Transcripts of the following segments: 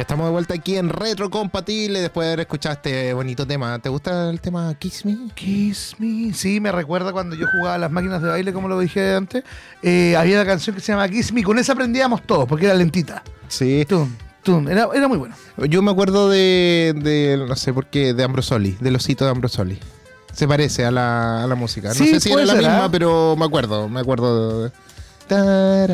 Ya estamos de vuelta aquí en Retro Compatible después de haber escuchado este bonito tema. ¿Te gusta el tema Kiss Me? Kiss Me. Sí, me recuerda cuando yo jugaba a las máquinas de baile, como lo dije antes. Eh, había una canción que se llama Kiss Me. Con esa aprendíamos todos, porque era lentita. Sí. Tum, tum. Era, era muy bueno. Yo me acuerdo de, de, no sé por qué, de Ambrosoli, del osito de Ambrosoli. Se parece a la, a la música. No Sí, sé si era la misma, ¿ah? pero me acuerdo, me acuerdo. de-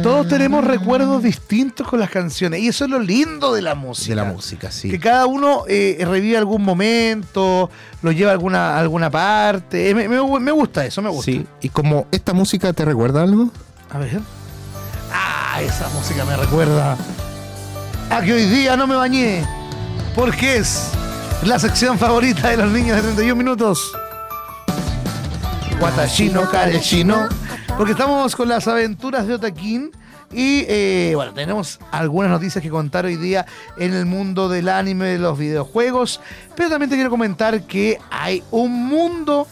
Todos tenemos recuerdos distintos con las canciones. Y eso es lo lindo de la música. de la música, sí. Que cada uno eh, revive algún momento, lo lleva a alguna, a alguna parte. Eh, me, me- me gusta eso, me gusta. Sí, y como esta música te recuerda algo, A ver. Ah, esa música me recuerda a que hoy día no me bañé. Porque es la sección favorita de los niños de 31 minutos. Watashino Kareshino. Porque estamos con las aventuras de Otakin. Y eh, bueno, tenemos algunas noticias que contar hoy día en el mundo del anime, de los videojuegos. Pero también te quiero comentar que hay un mundo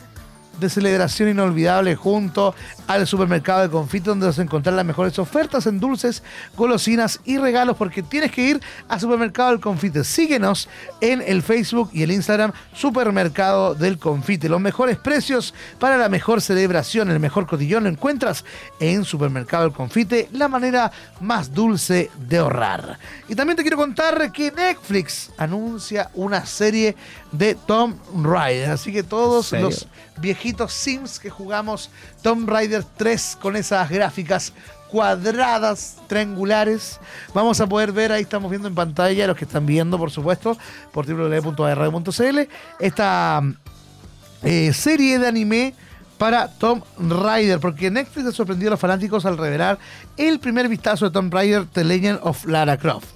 de celebración inolvidable junto al supermercado de Confite donde vas a encontrar las mejores ofertas en dulces, golosinas y regalos porque tienes que ir a Supermercado del Confite. Síguenos en el Facebook y el Instagram Supermercado del Confite. Los mejores precios para la mejor celebración, el mejor cotillón lo encuentras en Supermercado del Confite, la manera más dulce de ahorrar. Y también te quiero contar que Netflix anuncia una serie de Tom Raider, así que todos los viejitos Sims que jugamos Tomb Raider 3 con esas gráficas cuadradas, triangulares. Vamos a poder ver, ahí estamos viendo en pantalla, los que están viendo, por supuesto, por www.radio.cl, esta eh, serie de anime para Tomb Raider, porque Netflix ha sorprendido a los fanáticos al revelar el primer vistazo de Tomb Raider, The Legend of Lara Croft.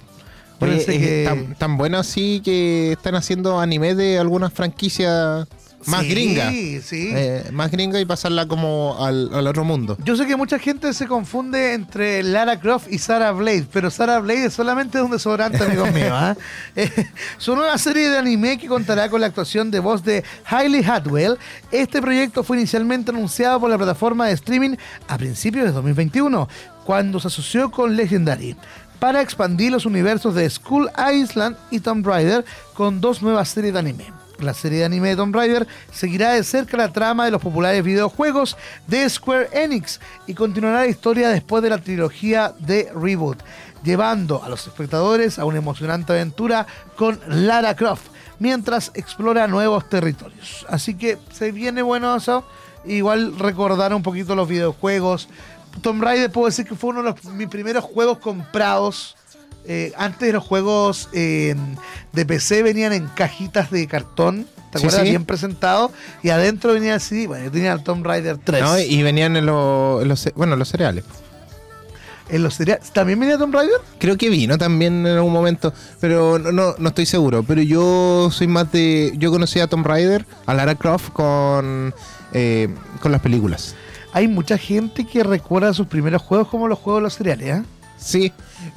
Oye, Fíjense es que- tan, tan bueno así que están haciendo anime de algunas franquicias más Sí, gringas. Sí, Eh, más gringa y pasarla como al, al otro mundo. Yo sé que mucha gente se confunde entre Lara Croft y Sarah Blade, pero Sarah Blade es solamente un desodorante, amigos míos. ¿ah? Eh, su nueva serie de anime que contará con la actuación de voz de Hailey Hatwell. Este proyecto fue inicialmente anunciado por la plataforma de streaming a principios de 2021, cuando se asoció con Legendary. Para expandir los universos de Skull Island y Tomb Raider con dos nuevas series de anime. La serie de anime de Tomb Raider seguirá de cerca la trama de los populares videojuegos de Square Enix y continuará la historia después de la trilogía de Reboot, llevando a los espectadores a una emocionante aventura con Lara Croft mientras explora nuevos territorios. Así que se viene bueno eso. Igual recordar un poquito los videojuegos. Tomb Raider puedo decir que fue uno de los, mis primeros juegos comprados. Eh, antes los juegos eh, de PC venían en cajitas de cartón, ¿te acuerdas? sí. Bien presentado. Y adentro venía el CD. Bueno, yo tenía el Tomb Raider 3. ¿no? Y venían en, los- en los, ce- bueno, los cereales. En los cereales- ¿También venía Tomb Raider? Creo que vino también en algún momento, pero no, no, no estoy seguro. Pero yo soy más de. Yo conocí a Tomb Raider, a Lara Croft con, eh, con las películas. Hay mucha gente que recuerda sus primeros juegos como los juegos de los cereales, ¿eh? Sí,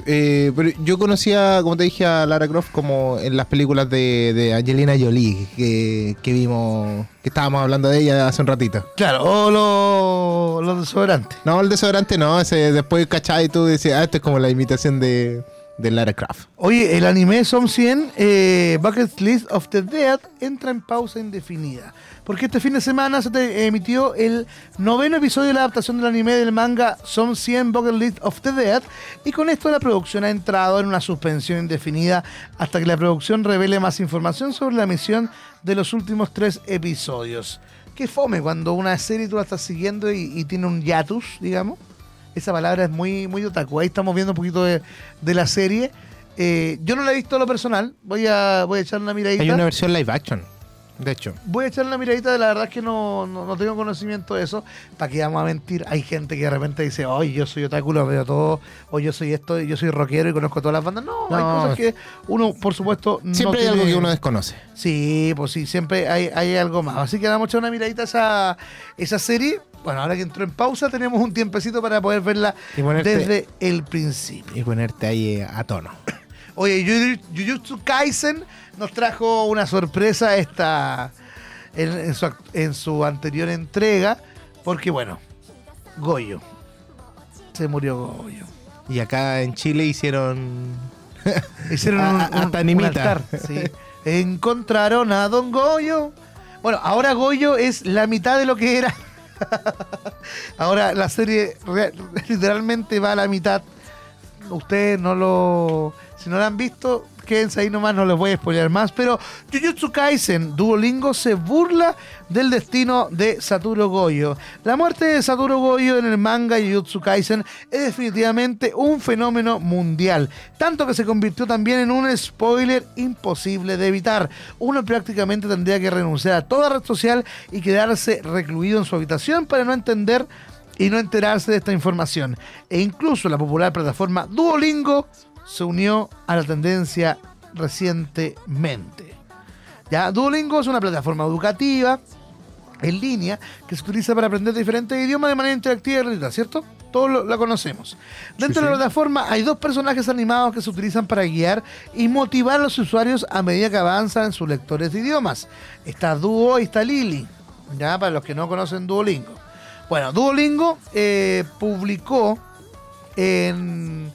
eh, pero yo conocía, como te dije, a Lara Croft como en las películas de, de Angelina Jolie que, que vimos, que estábamos hablando de ella hace un ratito. Claro, o los, los desodorantes. No, el desodorante no, ese después cachai y tú decías, ah, esto es como la imitación de, de Lara Croft. Oye, el anime Son 100, eh, Bucket List of the Dead, entra en pausa indefinida. Porque este fin de semana se te emitió el noveno episodio de la adaptación del anime del manga Son 100 Bucket List of the Dead. Y con esto la producción ha entrado en una suspensión indefinida hasta que la producción revele más información sobre la emisión de los últimos tres episodios. Qué fome cuando una serie tú la estás siguiendo y, y tiene un hiatus, digamos. Esa palabra es muy, muy otaku. Ahí estamos viendo un poquito de, de la serie. Eh, yo no la he visto a lo personal. Voy a, voy a echar una miradita. Hay una versión live action, de hecho. Voy a echar una miradita. La verdad es que no, no, no tengo conocimiento de eso. ¿Para qué vamos a mentir? Hay gente que de repente dice, oye, yo soy otaku, lo veo todo. O yo soy esto, yo soy rockero y conozco todas las bandas. No, hay No. cosas que uno, por supuesto, no Siempre hay tiene- algo que uno desconoce. Sí, pues sí, siempre hay, hay algo más. Así que vamos a echar una miradita a esa, esa serie. Bueno, ahora que entró en pausa, tenemos un tiempecito para poder verla ponerte- desde el principio. Y ponerte ahí eh, a tono. Oye, Jujutsu Kaisen nos trajo una sorpresa esta en, en su, en su anterior entrega, porque bueno, Goyo. Se murió Goyo. Y acá en Chile hicieron Hicieron un, a- un- hasta un Nimita. altar, sí. Encontraron a Don Goyo. Bueno, ahora Goyo es la mitad de lo que era. ahora la serie literalmente va a la mitad. Ustedes no lo. Si no la han visto, quédense ahí nomás, no les voy a spoiler más. Pero Jujutsu Kaisen, Duolingo se burla del destino de Satoru Goyo. La muerte de Satoru Goyo en el manga Jujutsu Kaisen es definitivamente un fenómeno mundial. Tanto que se convirtió también en un spoiler imposible de evitar. Uno prácticamente tendría que renunciar a toda red social y quedarse recluido en su habitación para no entender y no enterarse de esta información. E incluso la popular plataforma Duolingo se unió a la tendencia recientemente. Ya, Duolingo es una plataforma educativa en línea que se utiliza para aprender diferentes idiomas de manera interactiva y gratuita, ¿cierto? Todos la conocemos. Dentro Sí, de la plataforma hay dos personajes animados que se utilizan para guiar y motivar a los usuarios a medida que avanzan en sus lectores de idiomas. Está Duo y está Lily, ya para los que no conocen Duolingo. Bueno, Duolingo eh, publicó en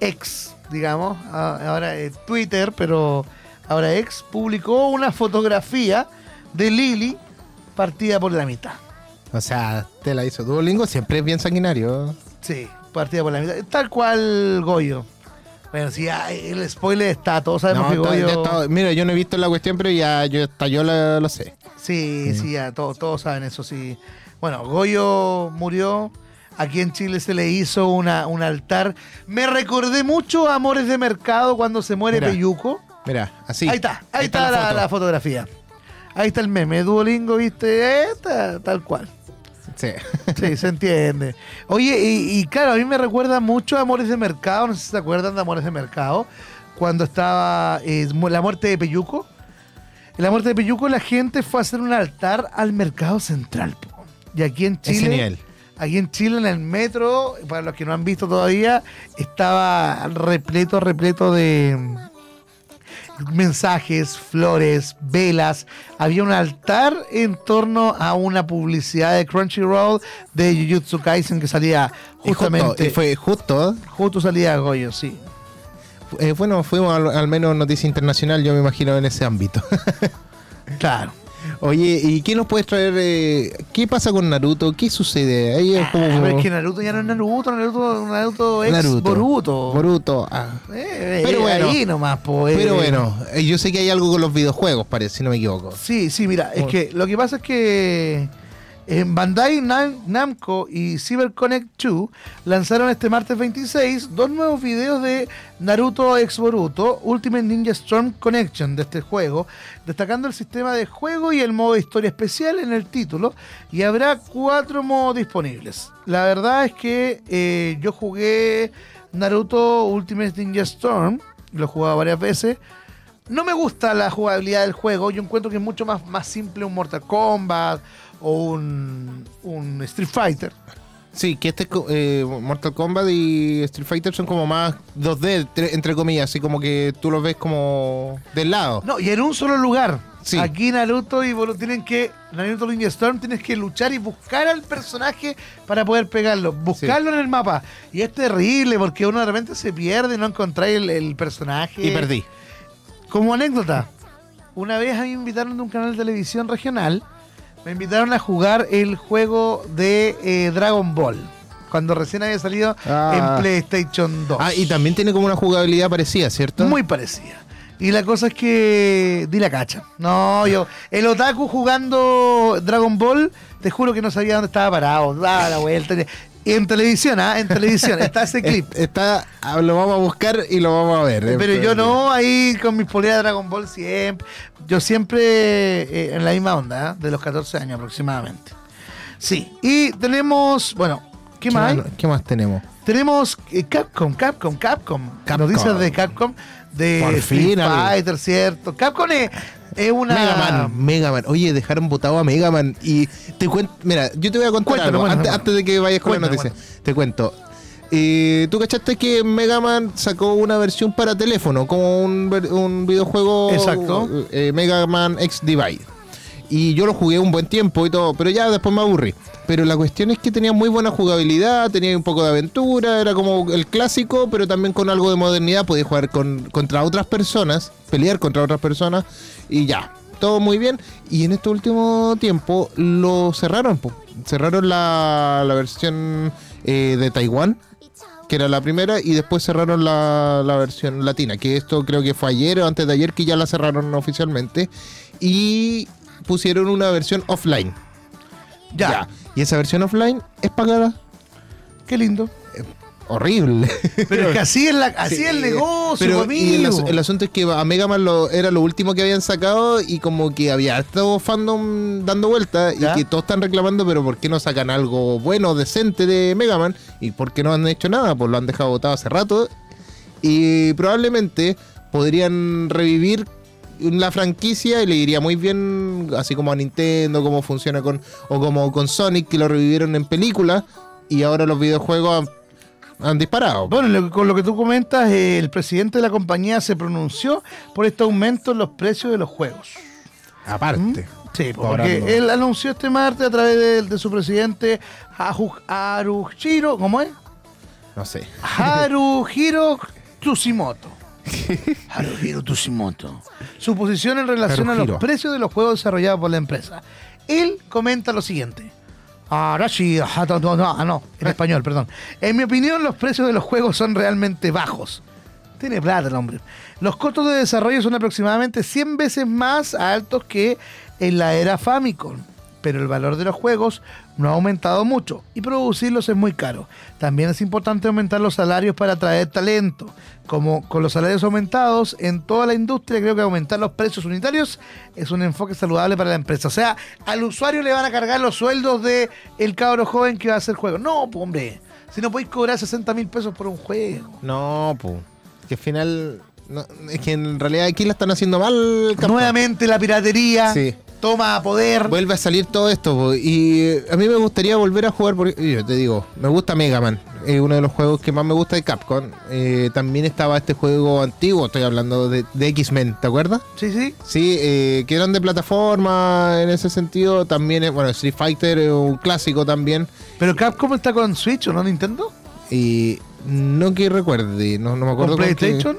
X, digamos, ahora Twitter, pero ahora X, publicó una fotografía de Lily partida por la mitad. O sea, te la hizo Duolingo, siempre es bien sanguinario. Sí, partida por la mitad. Tal cual Goyo. Bueno, sí, el spoiler está, todos sabemos No, que Goyo... está- mira, yo no he visto la cuestión, pero ya yo, hasta yo lo, lo sé. Sí, sí, ya, todos, todos saben eso, sí. Bueno, Goyo murió. Aquí en Chile se le hizo una, un altar. Me recordé mucho a Amores de Mercado cuando se muere Mira. Peyuco. Mira, así. ahí está, ahí, está, la, foto. la fotografía. Ahí está el meme, Duolingo, viste, está- tal cual. Sí. Sí, se entiende. Oye, y, y claro, a mí me recuerda mucho a Amores de Mercado, no sé si se acuerdan de Amores de Mercado, cuando estaba eh, la muerte de Peyuco. En la muerte de Peyuco la gente fue a hacer un altar al mercado central. po. Y aquí en Chile. Aquí en Chile en el metro, para los que no han visto todavía, estaba repleto, repleto de mensajes, flores, velas. Había un altar en torno a una publicidad de Crunchyroll de Jujutsu Kaisen que salía Y justo, justamente. y fue justo. justo salía Goyo, sí. eh, bueno, fuimos al, al menos noticia internacional, yo me imagino, en ese ámbito. Claro. Oye, ¿y qué nos puedes traer? eh, ¿Qué pasa con Naruto? ¿Qué sucede? Ahí es como. Ah, pero es que Naruto ya no es Naruto, Naruto, Naruto es Naruto. Boruto. Boruto, ah. Eh, Pero eh, bueno. ahí nomás, po, eh. Pero bueno, yo sé que hay algo con los videojuegos, parece, si no me equivoco. Sí, sí, mira, es Bueno. que lo que pasa es que en Bandai Nam- Namco y CyberConnect 2 lanzaron este martes 26 dos nuevos videos de Naruto X Boruto Ultimate Ninja Storm Connection de este juego, destacando el sistema de juego y el modo historia especial en el título, y habrá cuatro modos disponibles. La verdad es que eh, yo jugué Naruto Ultimate Ninja Storm, lo he jugado varias veces. No me gusta la jugabilidad del juego. Yo encuentro que es mucho más, más simple un Mortal Kombat o un, un Street Fighter. Sí, que este eh, Mortal Kombat y Street Fighter son como más 2D, tre- entre comillas, así como que tú los ves como del lado. No, y en un solo lugar. Sí. Aquí Naruto y Boruto tienen que. Naruto Ninja Storm tienes que luchar y buscar al personaje para poder pegarlo. Buscarlo en el mapa. Y es terrible porque uno de repente se pierde y no encontráis el, el personaje. Y perdí. Como anécdota, una vez a mí me invitaron de un canal de televisión regional, me invitaron a jugar el juego de eh, Dragon Ball, cuando recién había salido Ah. en PlayStation 2. Ah, y también tiene como una jugabilidad parecida, ¿cierto? Muy parecida. Y la cosa es que di la cacha. No, yo, el otaku jugando Dragon Ball, te juro que no sabía dónde estaba parado. Daba la vuelta. En televisión, ¿ah? En televisión, está ese clip. Es- Está, ah, lo vamos a buscar y lo vamos a ver. eh, Pero yo no, ahí con mis poleras de Dragon Ball siempre. Yo siempre eh, en la misma onda, ¿eh? de los 14 años aproximadamente. Sí, y tenemos, bueno, ¿qué, ¿Qué más? hay? ¿Qué más tenemos? Tenemos eh, Capcom, Capcom, Capcom, Capcom. Noticias de Capcom, de Por fin. Fighter, ¿cierto? Capcom es, es una... Mega Man, Mega Man. Oye, dejaron votado a Mega Man. Y te cuento. Mira, yo te voy a contar Cuéntame, algo. cuéntame. antes, antes de que vayas con la Cuéntame, noticia. Te cuento. Eh, ¿Tú cachaste que Mega Man sacó una versión para teléfono? Como un, un videojuego. Exacto. eh, Mega Man X Divide. Y yo lo jugué un buen tiempo y todo, pero ya después me aburrí. Pero la cuestión es que tenía muy buena jugabilidad, tenía un poco de aventura, era como el clásico, pero también con algo de modernidad. Podía jugar con, contra otras personas, pelear contra otras personas y ya, todo muy bien. Y en este último tiempo lo cerraron, cerraron la, la versión eh, de Taiwán que era la primera, y después cerraron la, la versión latina, que esto creo que fue ayer o antes de ayer que ya la cerraron oficialmente, y pusieron una versión offline. Ya. Y esa versión offline es pagada. Qué lindo. Horrible. Pero es que así es, la, así Sí, es el negocio, pero y el, amigo. as- el asunto es que a Mega Man lo- era lo último que habían sacado y como que había harto fandom dando vueltas y que todos están reclamando, pero ¿por qué no sacan algo bueno, decente de Mega Man? ¿Y por qué no han hecho nada? Pues lo han dejado botado hace rato y probablemente podrían revivir la franquicia y le iría muy bien, así como a Nintendo, cómo funciona con, o como con Sonic, que lo revivieron en película y ahora los videojuegos han, han disparado. Bueno, lo- con lo que tú comentas, eh, el presidente de la compañía se pronunció por este aumento en los precios de los juegos. Aparte. Sí, pues, Cobrando. porque él anunció este martes a través de, de su presidente Haru- Haruhiro, ¿cómo es? No sé. Haruhiro Tsushimoto. Haruhiro. Su posición en relación a los precios de los juegos desarrollados por la empresa. Él comenta lo siguiente. Arashi, ah, no, en español, perdón. En mi opinión, los precios de los juegos son realmente bajos. Tiene plata el hombre. Los costos de desarrollo son aproximadamente 100 veces más altos que en la era Famicom. Pero el valor de los juegos no ha aumentado mucho y producirlos es muy caro. También es importante aumentar los salarios para atraer talento. Como con los salarios aumentados en toda la industria, creo que aumentar los precios unitarios es un enfoque saludable para la empresa. O sea, al usuario le van a cargar los sueldos de el cabro joven que va a hacer juego. No, pues, hombre. Si no podéis cobrar 60 mil pesos por un juego. No, pues. Que al final. no, es que en realidad aquí la están haciendo mal. Nuevamente la piratería Sí. Toma poder. Vuelve a salir todo esto. Y eh, a mí me gustaría volver a jugar. Porque, yo te digo, me gusta Mega Man. Es uno de los juegos que más me gusta de Capcom. Eh, también estaba este juego antiguo. Estoy hablando de, de X-Men. ¿Te acuerdas? Sí, sí. Sí, eh, que eran de plataforma en ese sentido. También, es- bueno, Street Fighter es un clásico también. Pero Capcom está con Switch o no Nintendo. Y no que recuerde, no, no me acuerdo ¿Con PlayStation?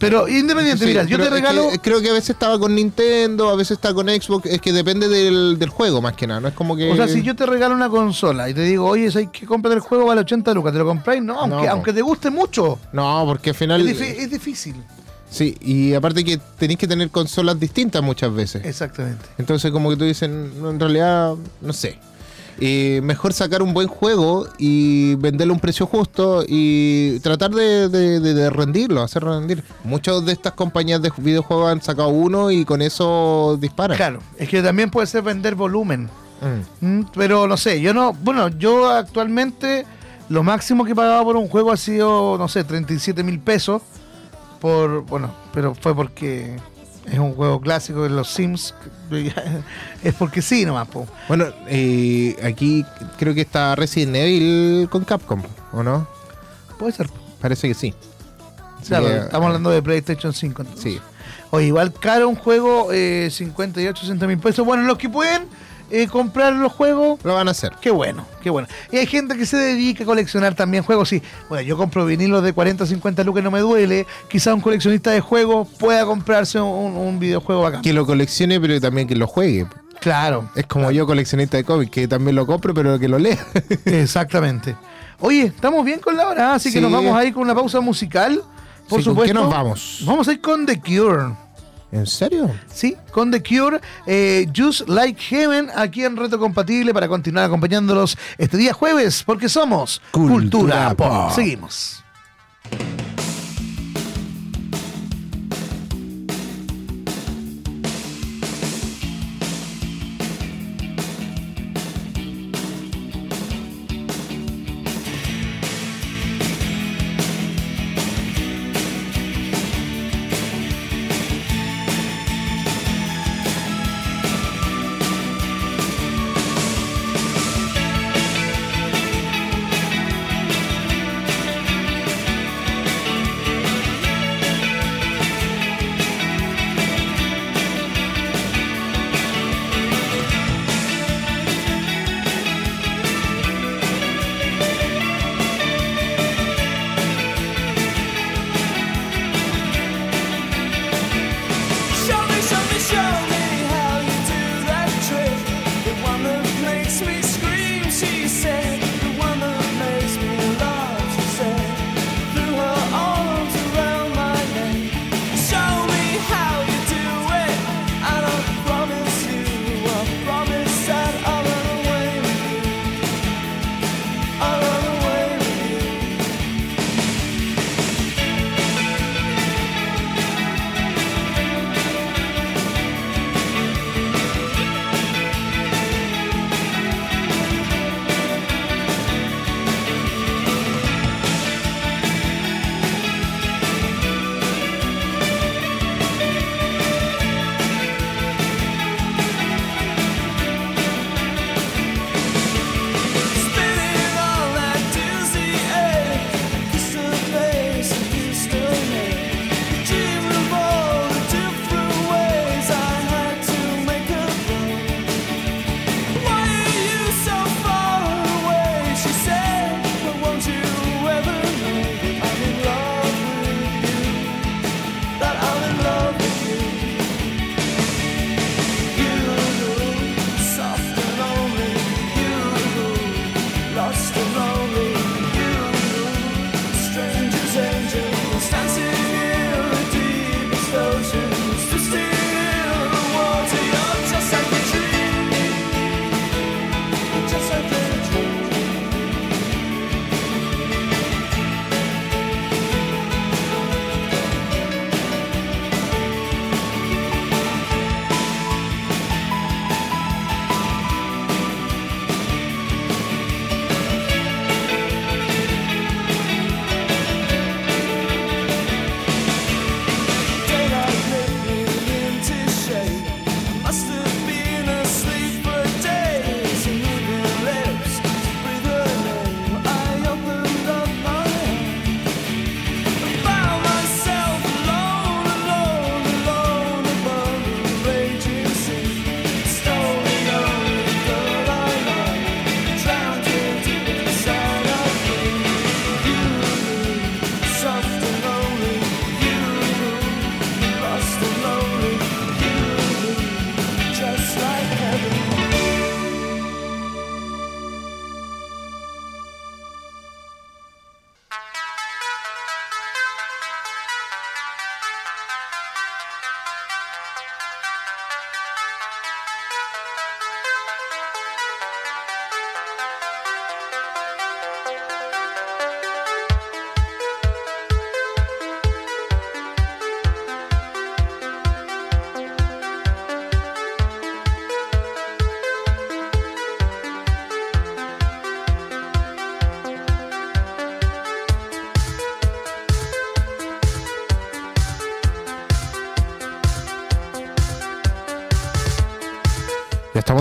Pero independiente, Sí, mira, yo te que regalo. creo que a veces estaba con Nintendo, a veces está con Xbox. Es que depende del, del juego más que nada. No es como que. O sea, si yo te regalo una consola y te digo, oye, ¿sabes que comprar el juego vale 80 lucas? ¿Te lo compráis? No, aunque, No, aunque te guste mucho. No, porque al final. Es, es difícil. Sí, y aparte que tenéis que tener consolas distintas muchas veces. Exactamente. Entonces, como que tú dices, en realidad, no sé. Eh, mejor sacar un buen juego y venderlo a un precio justo y tratar de, de- de- de rendirlo, hacer rendir. Muchas de estas compañías de videojuegos han sacado uno y con eso disparan. Claro, es que también puede ser vender volumen. Mm. Mm, Pero no sé, yo no. Bueno, yo actualmente lo máximo que he pagado por un juego ha sido, no sé, 37 mil pesos. Por. Bueno, pero fue porque es un juego clásico de los Sims. es porque sí nomás, po. Bueno, eh, aquí creo que está Resident Evil con Capcom, ¿o no? Puede ser. Parece que sí. Claro, que, estamos eh, hablando de PlayStation 5. entonces. Sí. Oye, igual caro un juego, eh, 58, 60 mil pesos. Bueno, los que pueden eh, comprar los juegos, Lo van a hacer. Qué bueno, qué bueno. Y hay gente que se dedica a coleccionar también juegos. Sí, bueno, yo compro vinilos de 40, 50 lucas no me duele. Quizá un coleccionista de juegos pueda comprarse un, un videojuego bacán. Que lo coleccione, pero también que lo juegue. Claro, Es como yo, coleccionista de cómics, que también lo compro, pero que lo lea. exactamente. Oye, estamos bien con la hora, así que nos vamos a ir con una pausa musical. Por Sí, ¿con supuesto. qué nos vamos? Vamos a ir con The Cure. ¿En serio? Sí, con The Cure, eh, Just Like Heaven, aquí en Reto Compatible para continuar acompañándolos este día jueves, porque somos Cultura Cultura, Pop. Pop. Seguimos.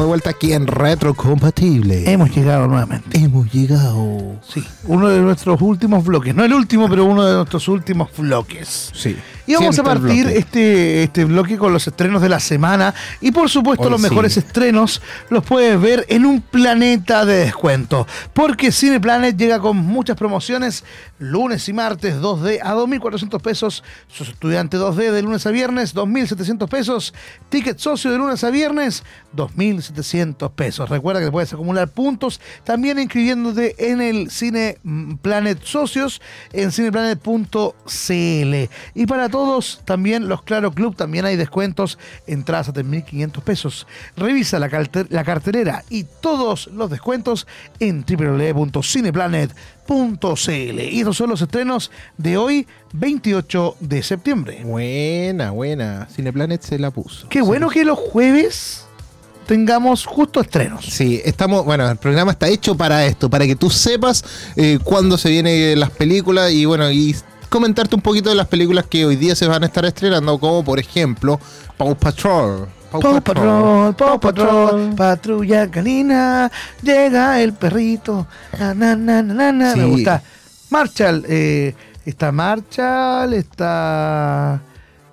Vuelta aquí en Retrocompatible. Hemos llegado nuevamente. Hemos llegado. Sí, uno de nuestros últimos bloques. No el último, pero uno de nuestros últimos bloques. Sí. Y vamos Siempre a partir este, este bloque con los estrenos de la semana. Y por supuesto, Hoy los sí. mejores estrenos los puedes ver en un planeta de descuento. Porque Cineplanet llega con muchas promociones lunes y martes 2D a 2.400 pesos. Sos estudiante 2D de lunes a viernes, 2.700 pesos. Ticket socio de lunes a viernes, 2.700 pesos. Recuerda que puedes acumular puntos también inscribiéndote en el Cine Planet Socios en cineplanet.cl. Y para todos, también los Claro Club, también hay descuentos, entradas a 3.500 pesos. Revisa la cartelera y todos los descuentos en www.cineplanet.cl. Y estos son los estrenos de hoy, 28 de septiembre. Buena, buena. Cineplanet se la puso. Qué bueno que los jueves tengamos justo estrenos. Sí, estamos, bueno, el programa está hecho para esto, para que tú sepas eh, cuándo se vienen las películas y bueno, y comentarte un poquito de las películas que hoy día se van a estar estrenando, como por ejemplo Paw Patrol. Paw Patrol, Paw Patrol, patrulla canina, llega el perrito. Na, na, na, na, na, na. Sí. Me gusta. Marshall, eh, está Marshall, está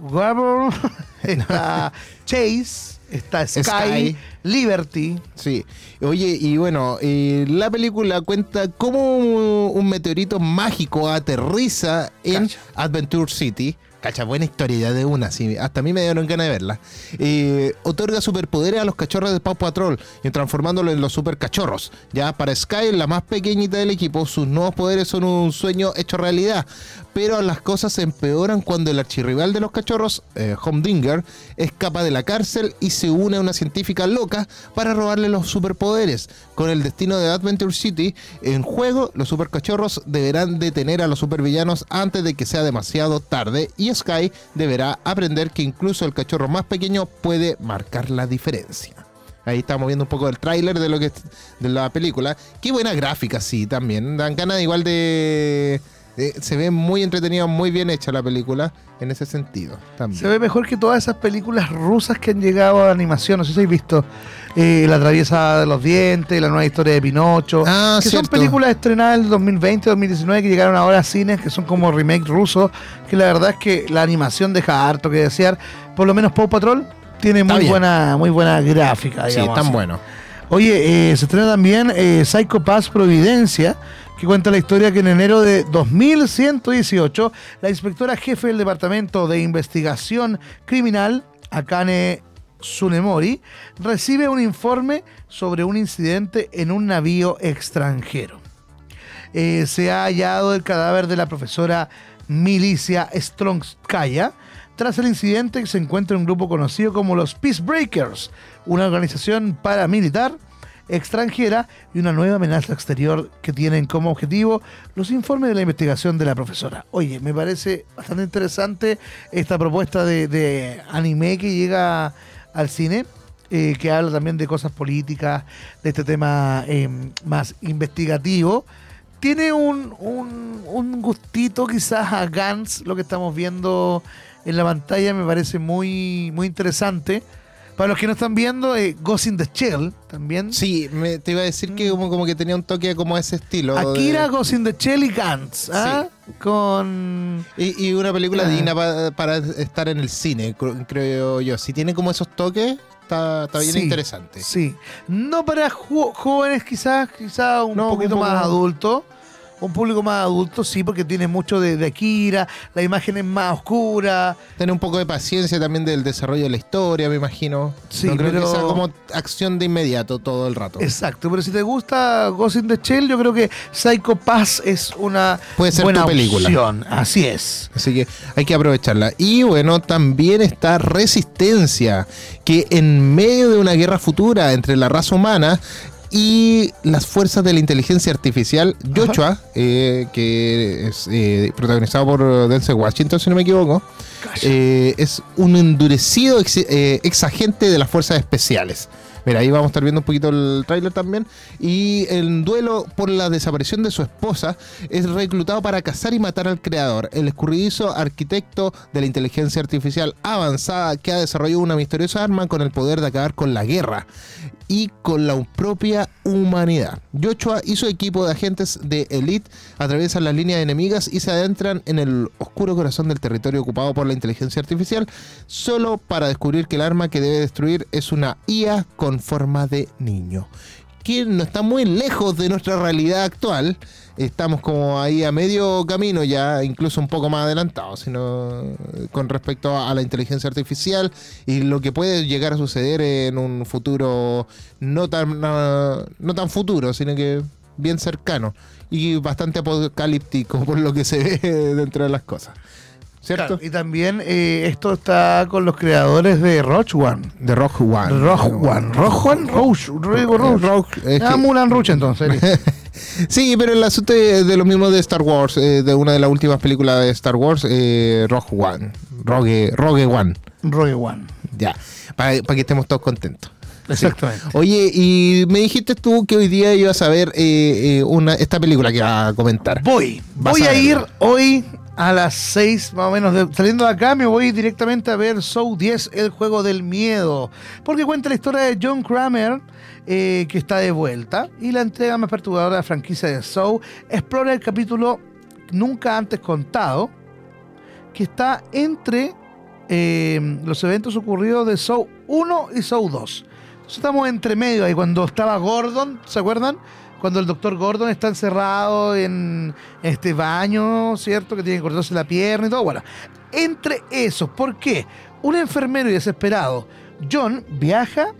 Gabble, está Chase, está Sky, Sky. Liberty. Sí. Oye, y bueno, eh, la película cuenta cómo un meteorito mágico aterriza en Cacha. Adventure City. Cacha, buena historia de una, sí. Hasta a mí me dieron ganas de verla. Otorga superpoderes a los cachorros de Paw Patrol y transformándolos en los super cachorros. Ya para Sky, la más pequeñita del equipo, sus nuevos poderes son un sueño hecho realidad. Pero las cosas se empeoran cuando el archirrival de los cachorros, eh, Humdinger, escapa de la cárcel y se une a una científica loca para robarle los superpoderes. Con el destino de Adventure City en juego, los supercachorros deberán detener a los supervillanos antes de que sea demasiado tarde Sky deberá aprender que incluso el cachorro más pequeño puede marcar la diferencia. Ahí estamos viendo un poco del tráiler de lo que de la película. Qué buena gráfica, sí, también. Dan ganas igual de, se ve muy entretenida, muy bien hecha la película en ese sentido. También. Se ve mejor que todas esas películas rusas que han llegado a animación. No sé si habéis visto eh, La traviesa de los dientes, La nueva historia de Pinocho. Ah, que cierto. son películas estrenadas en el 2020, 2019 que llegaron ahora a cines, que son como remake rusos. Que la verdad es que la animación deja harto que desear. Por lo menos Paw Patrol tiene Está muy bien. buena, muy buena gráfica. Sí, digamos tan así. bueno. Oye, eh, se estrena también eh, Psycho Pass Providencia, que cuenta la historia que en enero de 2118, la inspectora jefe del Departamento de Investigación Criminal, Akane Tsunemori, recibe un informe sobre un incidente en un navío extranjero. Eh, se ha hallado el cadáver de la profesora Milicia Strongskaya. Tras el incidente se encuentra un grupo conocido como los Peacebreakers, una organización paramilitar extranjera y una nueva amenaza exterior que tienen como objetivo los informes de la investigación de la profesora. Oye, me parece bastante interesante esta propuesta de anime que llega al cine, eh, que habla también de cosas políticas, de este tema eh, más investigativo. Tiene un, un, un gustito quizás a Gantz, lo que estamos viendo en la pantalla, me parece muy, muy interesante. Para los que no están viendo, eh, Ghost in the Shell también. Sí, me- te iba a decir que como, como que tenía un toque como ese estilo. Akira, de- Ghost in the Shell y Gantz. ¿ah? Con... y, y una película Ah. digna pa- para estar en el cine, cr- creo yo. Si tiene como esos toques, está, está bien Sí, interesante. Sí. No para jóvenes quizás, quizás un No, poquito un más adultos. Un público más adulto, sí, porque tiene mucho de, de Akira, la imagen es más oscura. Tener un poco de paciencia también del desarrollo de la historia, me imagino. Sí, no creo pero- que sea como acción de inmediato todo el rato. Exacto, pero si te gusta Ghost in the Shell, yo creo que Psycho Pass es una Puede ser buena tu película. opción. Así es. Así que hay que aprovecharla. Y bueno, también está Resistencia, que en medio de una guerra futura entre la raza humana y las fuerzas de la inteligencia artificial, Joshua, eh, que es eh, protagonizado por Denzel Washington, si no me equivoco, eh, es un endurecido ex, eh, ex agente de las fuerzas especiales. Mira, ahí vamos a estar viendo un poquito el tráiler también. Y en duelo por la desaparición de su esposa, es reclutado para cazar y matar al creador, el escurridizo arquitecto de la inteligencia artificial avanzada que ha desarrollado una misteriosa arma con el poder de acabar con la guerra y con la propia humanidad. Joshua y su equipo de agentes de Elite atraviesan las líneas enemigas y se adentran en el oscuro corazón del territorio ocupado por la inteligencia artificial, solo para descubrir que el arma que debe destruir es una IA con forma de niño. Que no está muy lejos de nuestra realidad actual. Estamos como ahí a medio camino ya, incluso un poco más adelantados, sino con respecto a la inteligencia artificial y lo que puede llegar a suceder en un futuro no tan, no, no tan futuro, sino que bien cercano y bastante apocalíptico por lo que se ve dentro de las cosas. ¿Cierto? Claro, y también eh, esto está con los creadores de Roach One. De Rock One. Rogue One. Rogue One, Roach. Rodrigo Roach. Ah, Mulan Rouge entonces. Sí, pero el asunto de, lo mismo de Star Wars, eh, de una de las últimas películas de Star Wars, eh, Rogue One. Rogue, Rogue One. Rogue One. Ya, para que estemos todos contentos. Exactamente. Oye, y me dijiste tú que hoy día ibas a ver eh, eh, una, esta película que vas a comentar. Voy. Vas Voy a a ir hoy a las 6 más o menos. saliendo de acá me voy directamente a ver Show 10, el juego del miedo. Porque cuenta la historia de John Kramer. eh, que está de vuelta y la entrega más perturbadora de la franquicia de Show explora el capítulo nunca antes contado que está entre eh, los eventos ocurridos de Show 1 y Show 2. Entonces estamos entre medio ahí cuando estaba Gordon, ¿se acuerdan? Cuando el doctor Gordon está encerrado en este baño, ¿cierto? Que tiene que cortarse la pierna y todo. Bueno, entre esos, ¿por qué? Un enfermero y desesperado, John viaja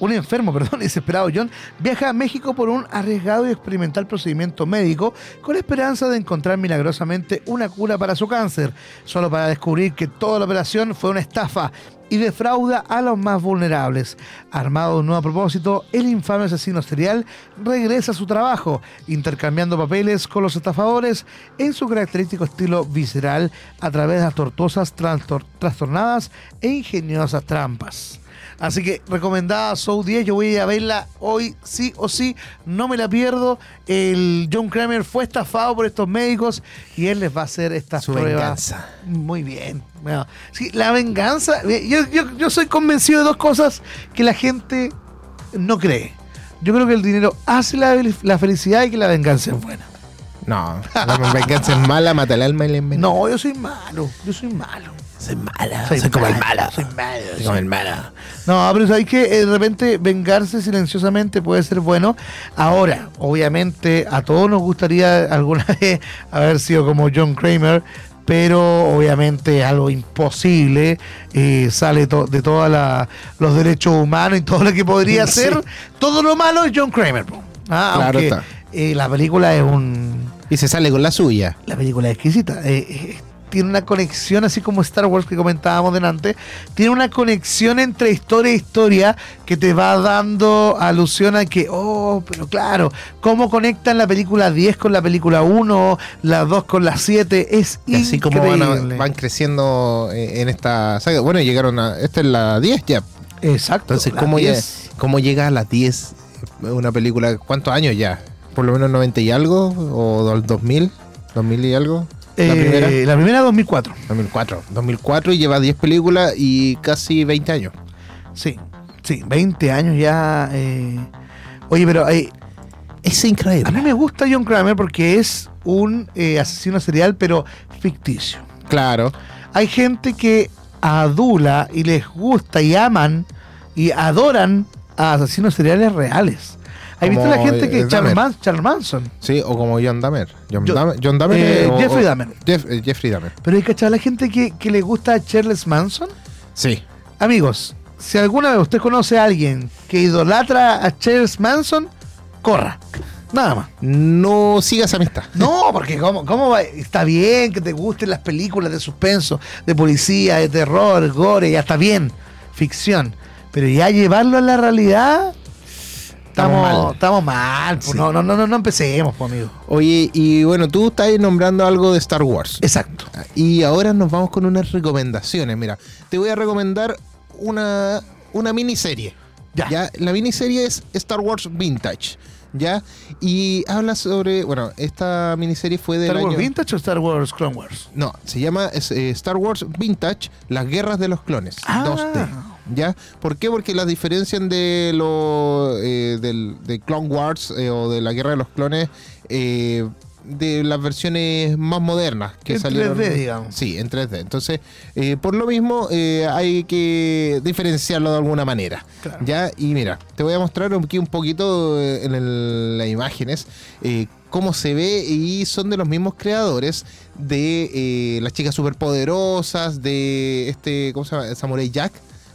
un enfermo, perdón, desesperado John, viaja a México por un arriesgado y experimental procedimiento médico con la esperanza de encontrar milagrosamente una cura para su cáncer, solo para descubrir que toda la operación fue una estafa y defrauda a los más vulnerables. Armado de un nuevo propósito, el infame asesino serial regresa a su trabajo, intercambiando papeles con los estafadores en su característico estilo visceral a través de las tortuosas, trastor- trastornadas e ingeniosas trampas. Así que recomendada Show 10, yo voy a verla hoy sí o sí, no me la pierdo. El John Kramer fue estafado por estos médicos y él les va a hacer estas Su pruebas. venganza. Muy bien. Bueno, sí, la venganza, eh, yo, yo, yo soy convencido de dos cosas que la gente no cree. Yo creo que el dinero hace la, la felicidad y que la venganza es buena. No, la venganza es mala, mata el alma y le envenena. No, yo soy malo, yo soy malo. Soy mala. Soy Soy, como el malo. soy malo, Soy como el malo. No, pero hay que de repente vengarse silenciosamente puede ser bueno. Ahora, obviamente, a todos nos gustaría alguna vez haber sido como John Kramer, pero obviamente es algo imposible. eh, sale to- de todos los derechos humanos y todo lo que podría Sí. ser. Todo lo malo es John Kramer. Ah, Claro aunque está. eh, la película es un Y se sale con la suya. la película es exquisita. Eh, eh, tiene una conexión, así como Star Wars que comentábamos delante, tiene una conexión entre historia e historia que te va dando alusión a que, oh, pero claro, cómo conectan la película 10 con la película 1, la 2 con la 7, es Y así como increíble. van, a- van creciendo eh, en esta saga. Bueno, llegaron a. Esta es la 10 ya. Exacto. Entonces, ¿cómo, ya- 10. ¿cómo llega a las 10 una película? ¿Cuántos años ya? ¿Por lo menos 90 y algo? ¿O do- 2000? ¿2000 y algo? ¿La Eh, primera? La primera 2004. 2004. 2004 y lleva 10 películas y casi 20 años. Sí, sí, 20 años ya. eh. Oye, pero eh, Es A increíble. mí me gusta John Kramer porque es un eh, asesino serial, pero ficticio. Claro. Hay gente que adula y les gusta y aman y adoran a asesinos seriales reales. ¿Has visto la gente que eh, Charles, Dahmer. Man- Charles Manson? Sí, o como John Dahmer. John, Dahmer, John Dahmer, eh, o- Jeffrey o- Dahmer. Jeff- eh, Jeffrey Dahmer. Pero hay cachado la gente que, que le gusta a Charles Manson. Sí. Amigos, si alguna vez usted conoce a alguien que idolatra a Charles Manson, corra. Nada más. No sigas amistad. No, porque ¿cómo, cómo va? está bien que te gusten las películas de suspenso, de policía, de terror, gore, ya está bien, ficción. Pero ya llevarlo a la realidad, estamos, Estamos mal. estamos mal. pues, Sí. No, no, no, no, no empecemos, pues, amigo. Oye, y bueno, tú estás nombrando algo de Star Wars. Exacto. Y ahora nos vamos con unas recomendaciones. Mira, te voy a recomendar una, una miniserie. Ya. La miniserie es Star Wars Vintage. ¿Ya? Y habla sobre. Bueno, esta miniserie fue del ¿Star Wars año- Vintage o Star Wars Clone Wars? No, se llama eh, Star Wars Vintage, las guerras de los clones, Ah. 2D. ¿Ya? ¿Por qué? Porque las diferencian de lo eh, del, de Clone Wars eh, o de la guerra de los clones eh, de las versiones más modernas que En salieron. 3D, digamos. Sí, en 3D. Entonces, eh, por lo mismo, hay que diferenciarlo de alguna manera. Claro. ¿Ya? Y mira, te voy a mostrar aquí un poquito en el- las imágenes cómo se ve y son de los mismos creadores de eh, las chicas superpoderosas, de este, ¿cómo se llama? Samurai Jack,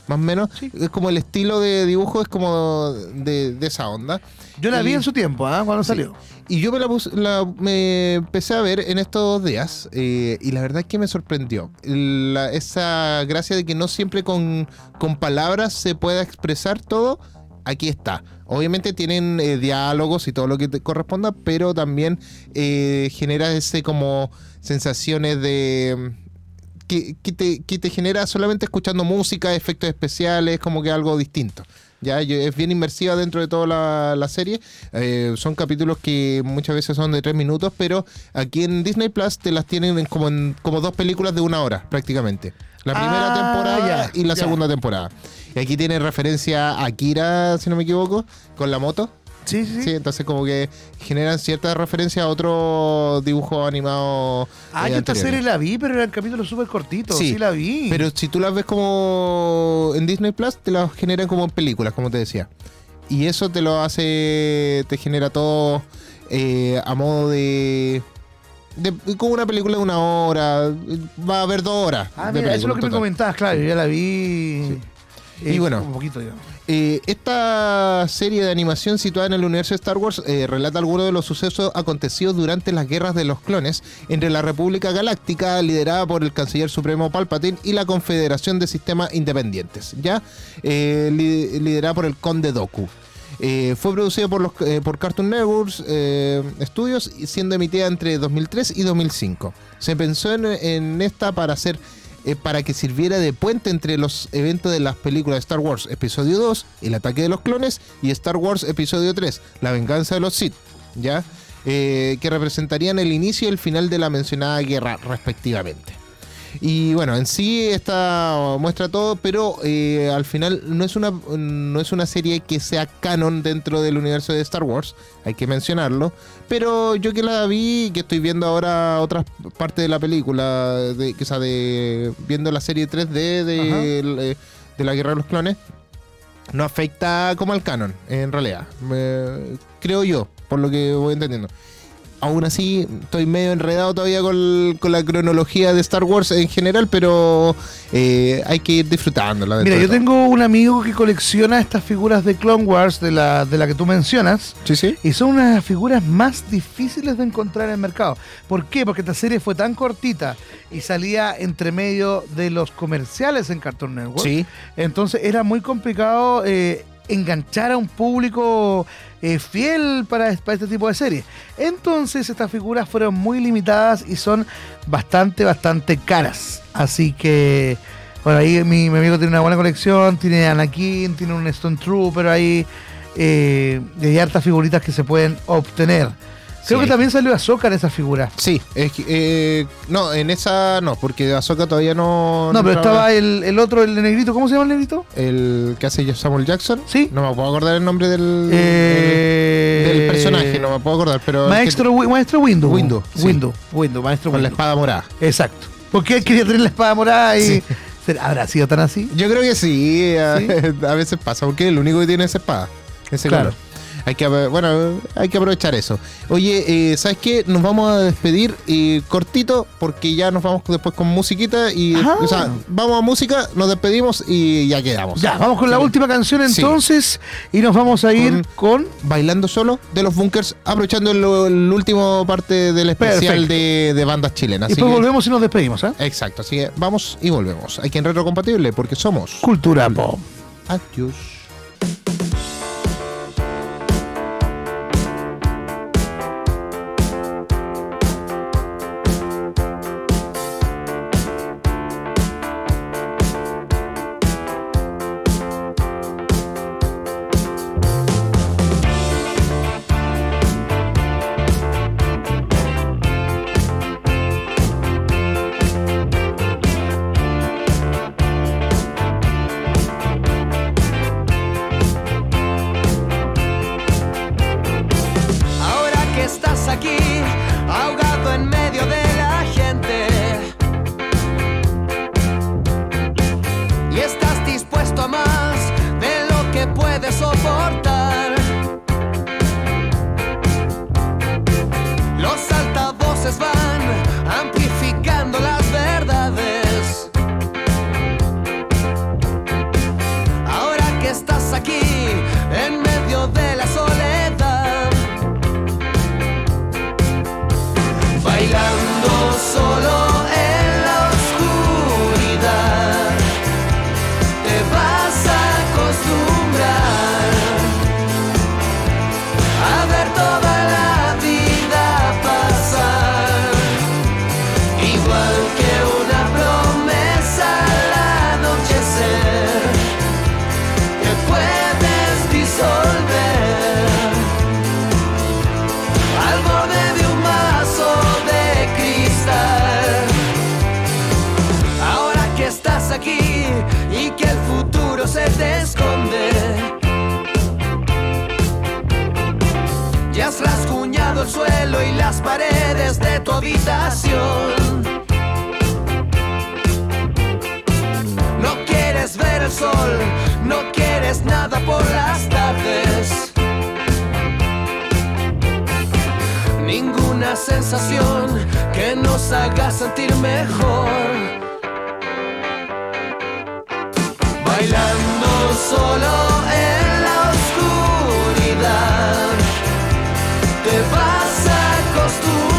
más o menos. Sí. Es como el estilo de dibujo, es como de, de esa onda. Yo la vi en su tiempo, ¿ah? Cuando Sí. salió. Y yo me la, la- me empecé a ver en estos días eh, y la verdad es que me sorprendió. La- esa gracia de que no siempre con, con palabras se pueda expresar todo, aquí está. Obviamente tienen eh, diálogos y todo lo que te corresponda, pero también eh, genera ese como sensaciones de... Que, que te, que te genera solamente escuchando música, efectos especiales, como que algo distinto. Ya, es bien inmersiva dentro de toda la, la serie. Eh, son capítulos que muchas veces son de tres minutos, pero aquí en Disney Plus te las tienen en como, en- como dos películas de una hora, prácticamente. La primera Ah, temporada ya, y la ya. segunda temporada. Y aquí tiene referencia a Akira, si no me equivoco, con la moto. Sí, sí, sí. Entonces como que generan cierta referencia a otro dibujo animado. Ah, eh, yo esta serie la vi, pero eran capítulos súper cortitos. Sí. Sí, la vi. Pero si tú las ves como en Disney Plus, te las generan como en películas, como te decía. Y eso te lo hace, te genera todo eh, a modo de, de- como una película de una hora. Va a haber dos horas. ah, mira, eso es lo que me comentabas, claro. Yo ya la vi. Sí. Y bueno. Un poquito, digamos. Eh, esta serie de animación situada en el universo de Star Wars eh, relata algunos de los sucesos acontecidos durante las guerras de los clones entre la República Galáctica, liderada por el Canciller Supremo Palpatine, y la Confederación de Sistemas Independientes, ya Eh, li- liderada por el Conde Doku. Fue producido por, los, por Cartoon Networks eh, Studios, siendo emitida entre 2003 y 2005. Se pensó en, en esta para hacer eh, para que sirviera de puente entre los eventos de las películas Star Wars Episodio 2, El ataque de los clones, y Star Wars Episodio 3, La venganza de los Sith, ¿ya? Eh, que representarían el inicio y el final de la mencionada guerra, respectivamente. Y bueno, en sí esta muestra todo, pero eh, al final no es, una, no es una serie que sea canon dentro del universo de Star Wars, hay que mencionarlo. Pero yo que la vi, que estoy viendo ahora otras partes de la película, de, o sea, de, viendo la serie 3D de, eh, de la Guerra de los Clones, no afecta como al canon, en realidad. Creo yo, por lo que voy entendiendo. Aún así, estoy medio enredado todavía con, con la cronología de Star Wars en general, pero eh, hay que ir disfrutándola. Mira, yo todo. tengo un amigo que colecciona estas figuras de Clone Wars de la, de la que tú mencionas. Sí, sí. Y son una de las figuras más difíciles de encontrar en el mercado. ¿Por qué? Porque esta serie fue tan cortita y salía entre medio de los comerciales en Cartoon Network. Sí. Entonces era muy complicado eh, enganchar a un público eh, fiel para, este tipo de series. Entonces estas figuras fueron muy limitadas y son bastante, bastante caras. Así que, bueno, ahí mi, mi amigo tiene una buena colección, tiene Anakin, tiene un Stone Trooper ahí, eh, y hay hartas figuritas que se pueden obtener. Creo Sí. que también salió Ahsoka en esa figura. Sí, es que, eh, no, en esa no, porque Ahsoka todavía no. No, pero estaba el, el otro, el negrito, ¿cómo se llama el negrito? El que hace Samuel Jackson. Sí. No me puedo acordar el nombre del, Eh, del, del personaje, no me puedo acordar, pero. que- Maestro, maestro. Windu, sí. Windu, Windu, maestro con la espada morada. Exacto. Porque él quería tener la espada morada y. Sí. ¿Será- ¿Habrá sido tan así? Yo creo que sí, a, ¿Sí? a veces pasa, porque es el único que tiene esa espada, ese Claro. color. Hay que, bueno, hay que aprovechar eso. Oye, eh, ¿sabes qué? Nos vamos a despedir eh, cortito porque ya nos vamos después con musiquita y, o sea, vamos a música, nos despedimos y ya quedamos. Ya, vamos con la última canción Sí. entonces y nos vamos a ir con... Bailando solo de los bunkers, aprovechando el, el último parte del especial de, de bandas chilenas. Y después que- volvemos y nos despedimos, ¿ah? Exacto, así que vamos y volvemos. Aquí en Retrocompatible porque somos. Cultura Pop. Adiós. Y las paredes de tu habitación. No quieres ver el sol, no quieres nada por las tardes. ninguna sensación que nos haga sentir mejor. Bailando solo a acostumbrar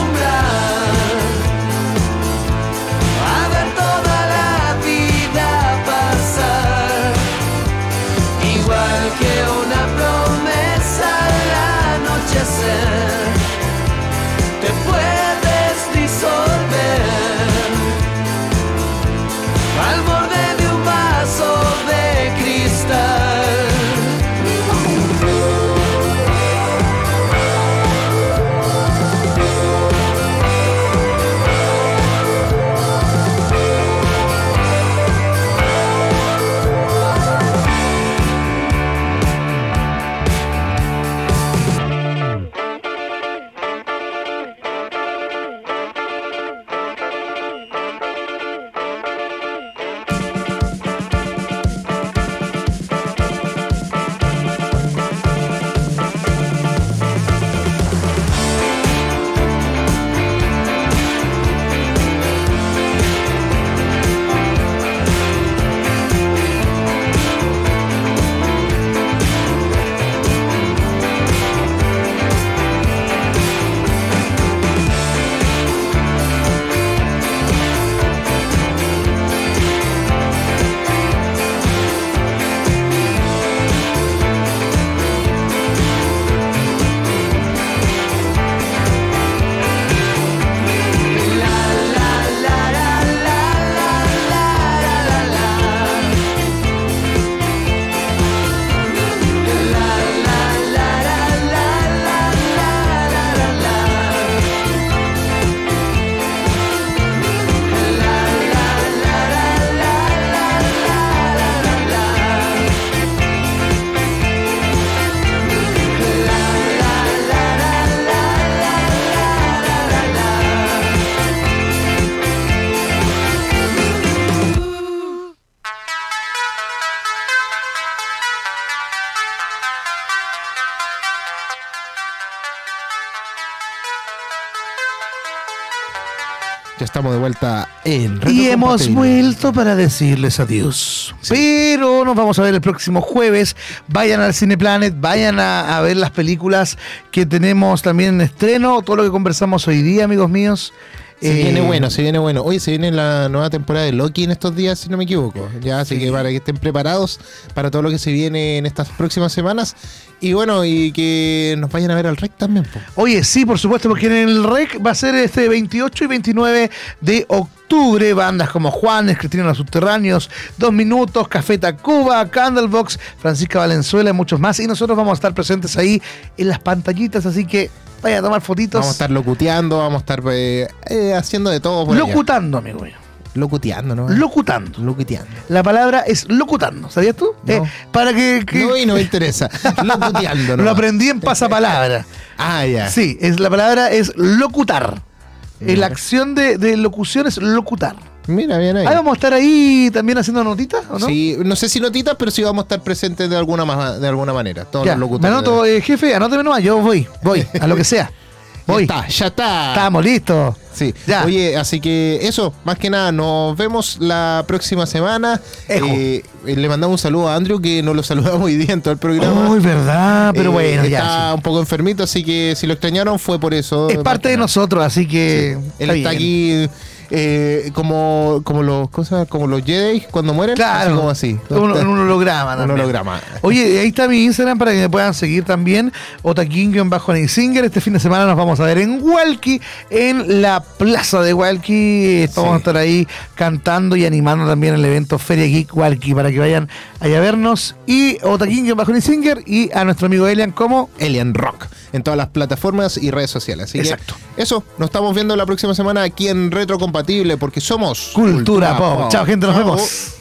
Estamos de vuelta en Y hemos vuelto para decirles adiós. Pero nos vamos a ver el próximo jueves. Vayan al Cineplanet, vayan a, a ver las películas que tenemos también en estreno. Todo lo que conversamos hoy día, amigos míos. Se Eh, viene bueno, se viene bueno. Oye, se viene la nueva temporada de Loki en estos días, si no me equivoco. Ya, así que para que estén preparados para todo lo que se viene en estas próximas semanas. Y bueno, y que nos vayan a ver al REC también. po. Oye, sí, por supuesto, porque en el REC va a ser este 28 y 29 de octubre. Bandas como Juanes, Cristina Los Subterráneos, Dos Minutos, Café Tacuba, Candlebox, Francisca Valenzuela y muchos más. Y nosotros vamos a estar presentes ahí en las pantallitas, así que vayan a tomar fotitos. Vamos a estar locuteando, vamos a estar eh, eh, haciendo de todo. por allá. locutando, amigo mío. Locuteando, ¿no? Locutando. Locuteando. La palabra es locutando, ¿sabías tú? No. Eh, para que, que- No, y no me interesa. Locuteando, lo nomás. aprendí en pasapalabra. Ah, ya. Sí, es, la palabra es locutar. Eh. La acción de, de locución es locutar. Mira, bien ahí. Vamos a estar ahí también haciendo notitas, ¿o no? Sí, no sé si notitas, pero sí vamos a estar presentes de alguna, ma- de alguna manera. Todos Ya, los me locutores. anoto, eh, jefe, anóteme nomás, yo voy, voy, a lo que sea. Ya está, ya está. Estamos listos. Sí. Ya. Oye, así que eso, más que nada, nos vemos la próxima semana. Ejo. Eh, le mandamos un saludo a Andrew, que nos lo saludamos hoy día en todo el programa. Uy, verdad, pero Eh, bueno, Está ya. sí. un poco enfermito, así que si lo extrañaron fue por eso. Es parte de nosotros, así que. Él está aquí eh, como, como los cosas, como los Jedi cuando mueren. Claro, Así como así. Un, un holograma. Un también. holograma. Oye, ahí está mi Instagram para que me puedan seguir también. bajo Singer. Este fin de semana nos vamos a ver en Walkie, en la plaza de Walkie. Vamos Sí. a estar ahí cantando y animando también el evento Feria Geek Walkie para que vayan allá a vernos. Y bajo Singer y a nuestro amigo Elian como. Alien Rock en todas las plataformas y redes sociales. Así Exacto. que eso, nos estamos viendo la próxima semana aquí en Retrocompatible porque somos Cultura Pop. Chao, gente, nos vemos.